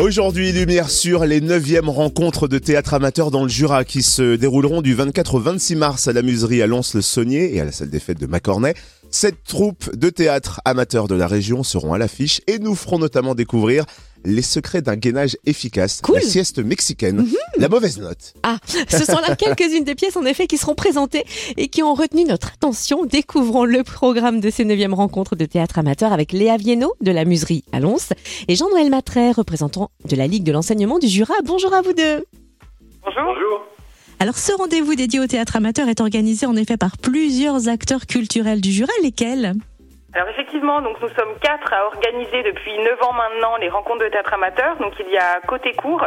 Aujourd'hui, lumière sur les 9e rencontres de théâtre amateur dans le Jura qui se dérouleront du 24 au 26 mars à la muserie à Lons-le-Saunier et à la salle des fêtes de Macornay. Sept troupes de théâtre amateurs de la région seront à l'affiche et nous ferons notamment découvrir les secrets d'un gainage efficace, Cool. la sieste mexicaine, la mauvaise note. Ah, ce sont là quelques-unes des pièces en effet qui seront présentées et qui ont retenu notre attention. Découvrons le programme de ces 9e rencontres de théâtre amateur avec Léa Viennot de la Muserie à Lons et Jean-Noël Matret, représentant de la Ligue de l'enseignement du Jura. Bonjour à vous deux. Bonjour. Bonjour. Alors ce rendez-vous dédié au théâtre amateur est organisé en effet par plusieurs acteurs culturels du Jura. Lesquels? Alors effectivement, donc nous sommes quatre à organiser depuis 9 ans maintenant les rencontres de théâtre amateur. Donc il y a Côté Court,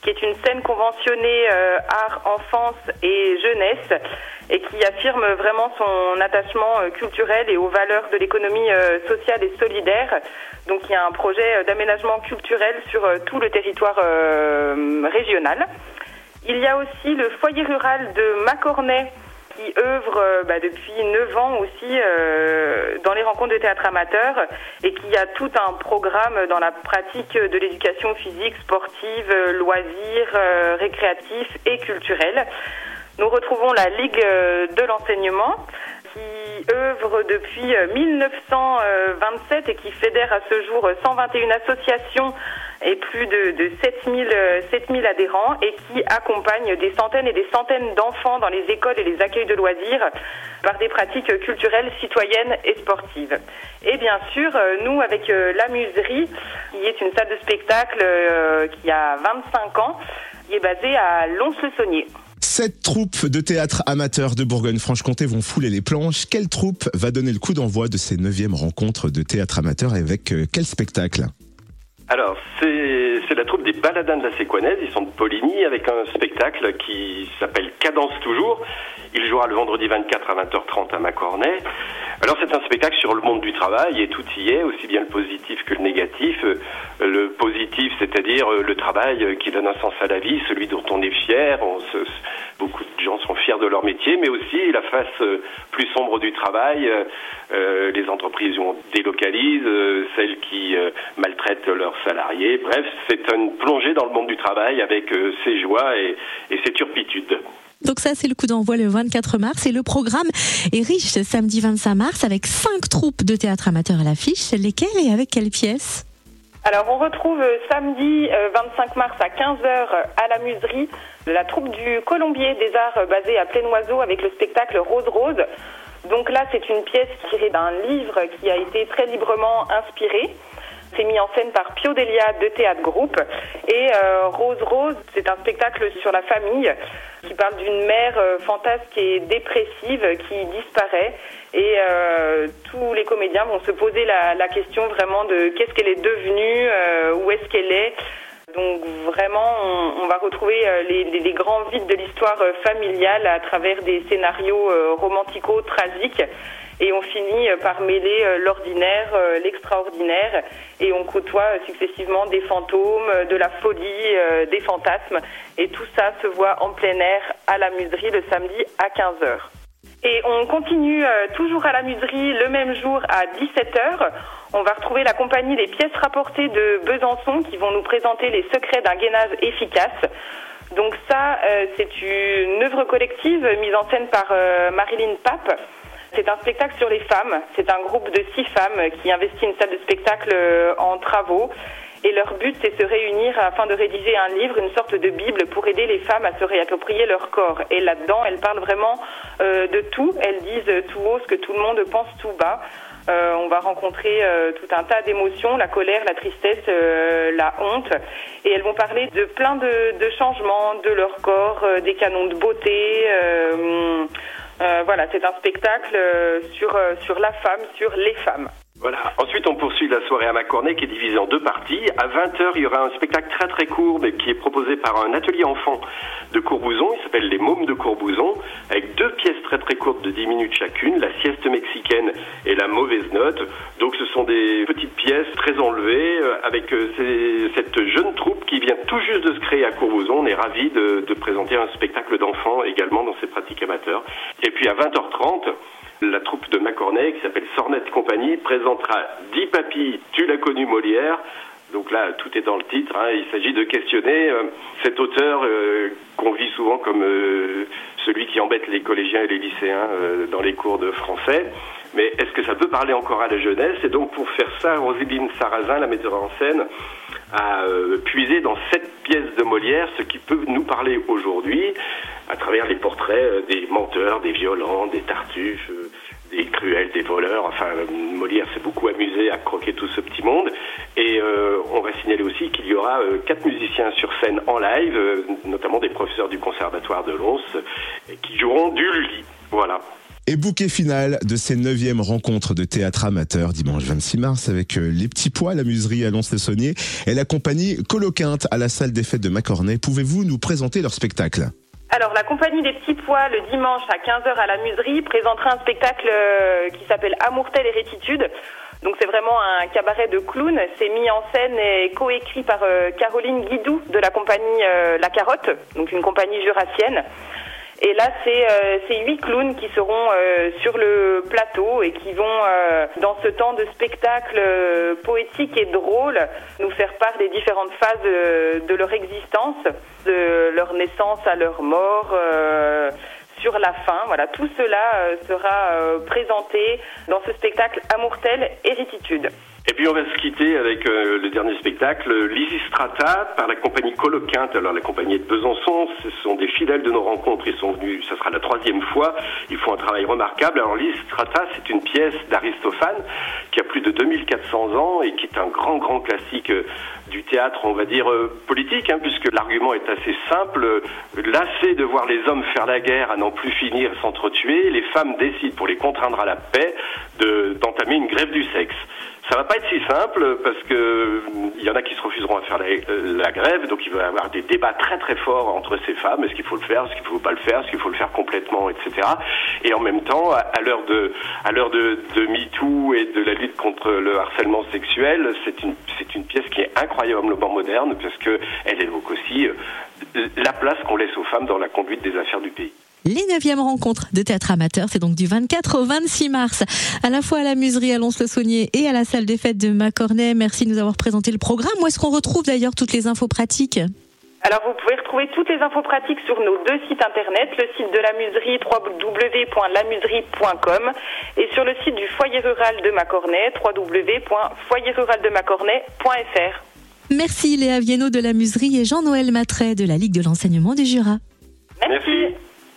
qui est une scène conventionnée euh, art, enfance et jeunesse, et qui affirme vraiment son attachement euh, culturel et aux valeurs de l'économie euh, sociale et solidaire. Donc il y a un projet d'aménagement culturel sur tout le territoire régional. Il y a aussi le foyer rural de Macornay qui œuvre euh, bah, depuis 9 ans aussi euh, dans les rencontres de théâtre amateur et qui a tout un programme dans la pratique de l'éducation physique, sportive, euh, loisirs, euh, récréatifs et culturels. Nous retrouvons la Ligue euh, de l'enseignement qui œuvre depuis euh, 1927 et qui fédère à ce jour 121 associations et plus de, de 7000, euh, 7000 adhérents et qui accompagne des centaines et des centaines d'enfants dans les écoles et les accueils de loisirs par des pratiques culturelles, citoyennes et sportives. Et bien sûr, euh, nous, avec euh, la Muserie, qui est une salle de spectacle qui a 25 ans, qui est basée à Lons-le-Saunier. Sept troupes de théâtre amateurs de Bourgogne-Franche-Comté vont fouler les planches. Quelle troupe va donner le coup d'envoi de ces 9e rencontres de théâtre amateur et avec quel spectacle? Alors, c'est la troupe des Baladins de la Séquanaise. Ils sont de Poligny avec un spectacle qui s'appelle Cadence Toujours. Il jouera le vendredi 24 à 20h30 à Macornay. Alors, c'est un spectacle sur le monde du travail et tout y est, aussi bien le positif que le négatif. C'est-à-dire euh, le travail euh, qui donne un sens à la vie, celui dont on est fier. On beaucoup de gens sont fiers de leur métier, mais aussi la face euh, plus sombre du travail. les entreprises on délocalisent, euh, celles qui maltraitent leurs salariés. Bref, c'est une plongée dans le monde du travail avec ses joies et, et ses turpitudes. Donc ça, c'est le coup d'envoi le 24 mars et le programme est riche samedi 25 mars avec cinq troupes de théâtre amateur à l'affiche. Lesquelles et avec quelles pièces? Alors, on retrouve euh, samedi euh, 25 mars à 15h à la Muserie la troupe du Colombier des Arts euh, basée à Plaine-Oiseau avec le spectacle Rose Rose. Donc là, c'est une pièce tirée d'un livre qui a été très librement inspiré. C'est mis en scène par Pio Delia de Théâtre Groupe. Et euh, Rose Rose, c'est un spectacle sur la famille qui parle d'une mère euh, fantasque et dépressive qui disparaît. Et euh, tous les comédiens vont se poser la, question vraiment de qu'est-ce qu'elle est devenue, euh, où est-ce qu'elle est. Donc vraiment, on, va retrouver euh, les, les- grands vides de l'histoire familiale à travers des scénarios romantico-tragiques. Et on finit par mêler l'ordinaire, l'extraordinaire, et on côtoie successivement des fantômes, de la folie, des fantasmes. Et tout ça se voit en plein air à la muserie le samedi à 15h. Et on continue euh, toujours à la muserie le même jour à 17h. On va retrouver la compagnie des pièces rapportées de Besançon qui vont nous présenter les secrets d'un gainage efficace. Donc ça, euh, c'est une œuvre collective mise en scène par euh, Marilyn Pape. C'est un spectacle sur les femmes. C'est un groupe de six femmes qui investit une salle de spectacle euh, en travaux. Et leur but, c'est se réunir afin de rédiger un livre, une sorte de Bible pour aider les femmes à se réapproprier leur corps. Et là-dedans, elles parlent vraiment euh, de tout. Elles disent tout haut ce que tout le monde pense tout bas. Euh, on va rencontrer euh, tout un tas d'émotions, la colère, la tristesse, la honte. Et elles vont parler de plein de, changements de leur corps, des canons de beauté. Euh, voilà, c'est un spectacle euh, sur, euh, sur la femme, sur les femmes. Voilà. Ensuite, on poursuit la soirée à Macornay qui est divisée en deux parties. À 20h, il y aura un spectacle très très court mais qui est proposé par un atelier enfant de Courbouzon. Il s'appelle Les Mômes de Courbouzon avec deux pièces très très courtes de 10 minutes chacune, la sieste mexicaine la mauvaise note. Donc ce sont des petites pièces très enlevées euh, avec euh, cette jeune troupe qui vient tout juste de se créer à Courbouzon. On est ravis de, présenter un spectacle d'enfants également dans ces pratiques amateurs. Et puis à 20h30, la troupe de Macornay, qui s'appelle Sornette Compagnie, présentera Dis Papy, tu l'as connu Molière, Donc là, tout est dans le titre. Hein. Il s'agit de questionner euh, cet auteur qu'on vit souvent comme celui qui embête les collégiens et les lycéens dans les cours de français. Mais est-ce que ça peut parler encore à la jeunesse Et donc pour faire ça, Roselyne Sarrazin, la metteur en scène, a puisé dans cette pièce de Molière ce qui peut nous parler aujourd'hui à travers les portraits des menteurs, des violents, des tartuffes des cruels, des voleurs. Enfin, Molière s'est beaucoup amusé à croquer tout ce petit monde. Et euh, on va signaler aussi qu'il y aura euh, quatre musiciens sur scène en live, euh, notamment des professeurs du Conservatoire de Lons, qui joueront du Lully. Voilà. Et bouquet final de ces neuvièmes rencontres de théâtre amateur dimanche 26 mars avec Les Petits Pois, la muserie à Lons-le-Saunier et la compagnie Coloquinte à la salle des fêtes de Macornay. Pouvez-vous nous présenter leur spectacle? Alors, la compagnie des petits pois, le dimanche à 15h à la Muserie, présentera un spectacle euh, qui s'appelle Amour et rétitude. Donc, c'est vraiment un cabaret de clowns. C'est mis en scène et coécrit par euh, Caroline Guidou de la compagnie euh, La Carotte, donc une compagnie jurassienne. Et là, c'est huit clowns qui seront sur le plateau et qui vont, dans ce temps de spectacle poétique et drôle, nous faire part des différentes phases de leur existence de leur naissance à leur mort. Euh, sur la fin, voilà, tout cela euh, sera euh, présenté dans ce spectacle Amourtel Hérititude. Et puis on va se quitter avec le dernier spectacle, Lysistrata, par la compagnie Coloquinte. Alors la compagnie de Besançon, ce sont des fidèles de nos rencontres. Ils sont venus, ça sera la troisième fois. Ils font un travail remarquable. Alors Lysistrata, c'est une pièce d'Aristophane qui a plus de 2400 ans et qui est un grand, grand classique du théâtre, on va dire, euh, politique, hein, puisque l'argument est assez simple. Lassé de voir les hommes faire la guerre à n'en plus finir s'entretuer, les femmes décident, pour les contraindre à la paix, d'entamer une grève du sexe. Ça va pas être si simple parce que il y en a qui se refuseront à faire euh, la, grève, donc il va y avoir des débats très très forts entre ces femmes. Est-ce qu'il faut le faire, est-ce qu'il faut pas le faire, est-ce qu'il faut le faire complètement, etc. Et en même temps, à, l'heure de à l'heure de, de MeToo et de la lutte contre le harcèlement sexuel, c'est une c'est une pièce qui est incroyablement moderne parce que elle évoque aussi euh, la place qu'on laisse aux femmes dans la conduite des affaires du pays. Les 9e rencontres de théâtre amateur, c'est donc du 24 au 26 mars, à la fois à la muserie à Lons-le-Saunier et à la salle des fêtes de Macornay. Merci de nous avoir présenté le programme. Où est-ce qu'on retrouve d'ailleurs toutes les infos pratiques alors vous pouvez retrouver toutes les infos pratiques sur nos deux sites internet, le site de la muserie www.lamuserie.com et sur le site du foyer rural de Macornay www.foyerruraldemacornay.fr. Merci Léa Viennot de la muserie et Jean-Noël Matret de la Ligue de l'enseignement du Jura. Merci.